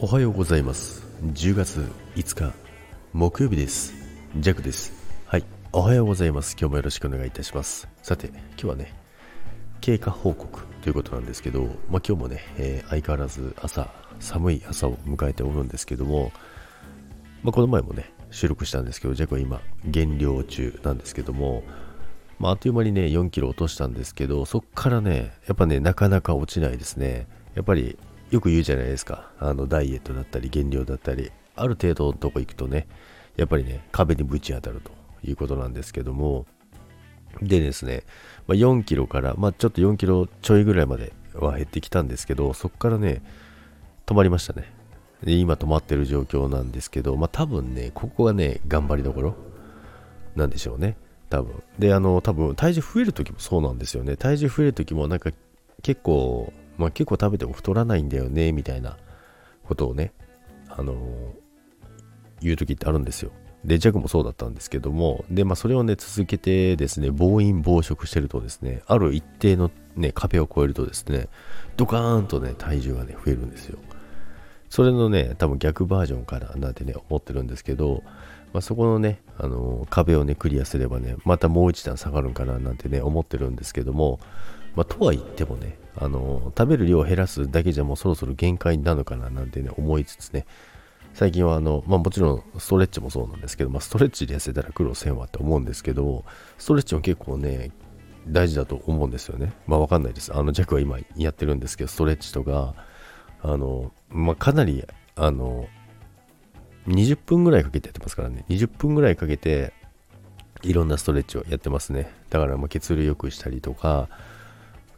おはようございます。10月5日木曜日です。ジャックです。はい。おはようございます。今日もよろしくお願いいたします。さて今日はね経過報告ということなんですけど、まあ、今日もね、えー、相変わらず朝寒い朝を迎えておるんですけども、まあ、この前もね収録したんですけどジャックは今減量中なんですけどもまあ、あっという間にね4キロ落としたんですけどそっからねやっぱねなかなか落ちないですね。やっぱりよく言うじゃないですか。あの、ダイエットだったり、減量だったり、ある程度のとこ行くとね、やっぱりね、壁にぶち当たるということなんですけども、でですね、まあ、4キロから、まあ、ちょっと4キロちょいぐらいまでは減ってきたんですけど、そこからね、止まりましたね。で今止まってる状況なんですけど、まあ、多分ね、ここがね、頑張りどころなんでしょうね。多分。で、あの、多分、体重増えるときもそうなんですよね。体重増えるときも、なんか、結構、まあ、結構食べても太らないんだよね、みたいなことをね、あのー、言う時ってあるんですよ。で、ジャグもそうだったんですけども、で、まあ、それをね、続けてですね、暴飲暴食してるとですね、ある一定のね、壁を越えるとですね、ドカーンとね、体重がね、増えるんですよ。それのね、多分逆バージョンかななんてね、思ってるんですけど、まあ、そこのね、あのー、壁をね、クリアすればね、またもう一段下がるんかななんてね、思ってるんですけども、まあ、とは言ってもね、あの、食べる量を減らすだけじゃもうそろそろ限界なのかななんてね、思いつつね、最近はあの、まあもちろんストレッチもそうなんですけど、まあストレッチで痩せたら苦労せんわって思うんですけど、ストレッチも結構ね、大事だと思うんですよね。まあわかんないです。あの、弱は今やってるんですけど、ストレッチとか、あの、まあかなり、あの、20分ぐらいかけてやってますからね。20分ぐらいかけて、いろんなストレッチをやってますね。だからま血流良くしたりとか、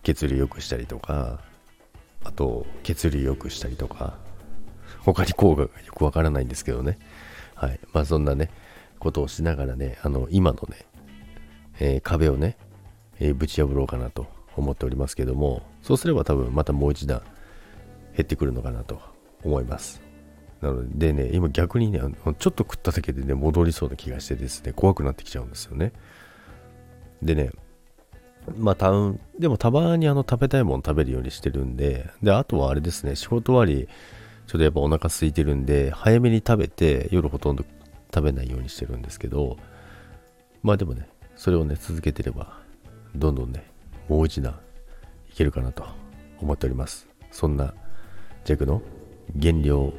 血流良くしたりとか、あと血流良くしたりとか、他に効果がよくわからないんですけどね。はい。まあそんなね、ことをしながらね、あの、今のね、えー、壁をね、えー、ぶち破ろうかなと思っておりますけども、そうすれば多分またもう一段減ってくるのかなと思います。なのでね、今逆にね、ちょっと食っただけでね、戻りそうな気がしてですね、怖くなってきちゃうんですよね。でね、まあ、たでもたまにあの食べたいもの食べるようにしてるんで、で、あとはあれですね、仕事終わり、ちょっとやっぱお腹空いてるんで、早めに食べて、夜ほとんど食べないようにしてるんですけど、まあでもね、それをね、続けてれば、どんどんね、もう一段いけるかなと思っております。そんな、ジャクの減量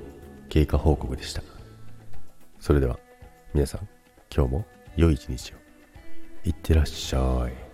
経過報告でした。それでは、皆さん、今日も良い一日を。いってらっしゃい。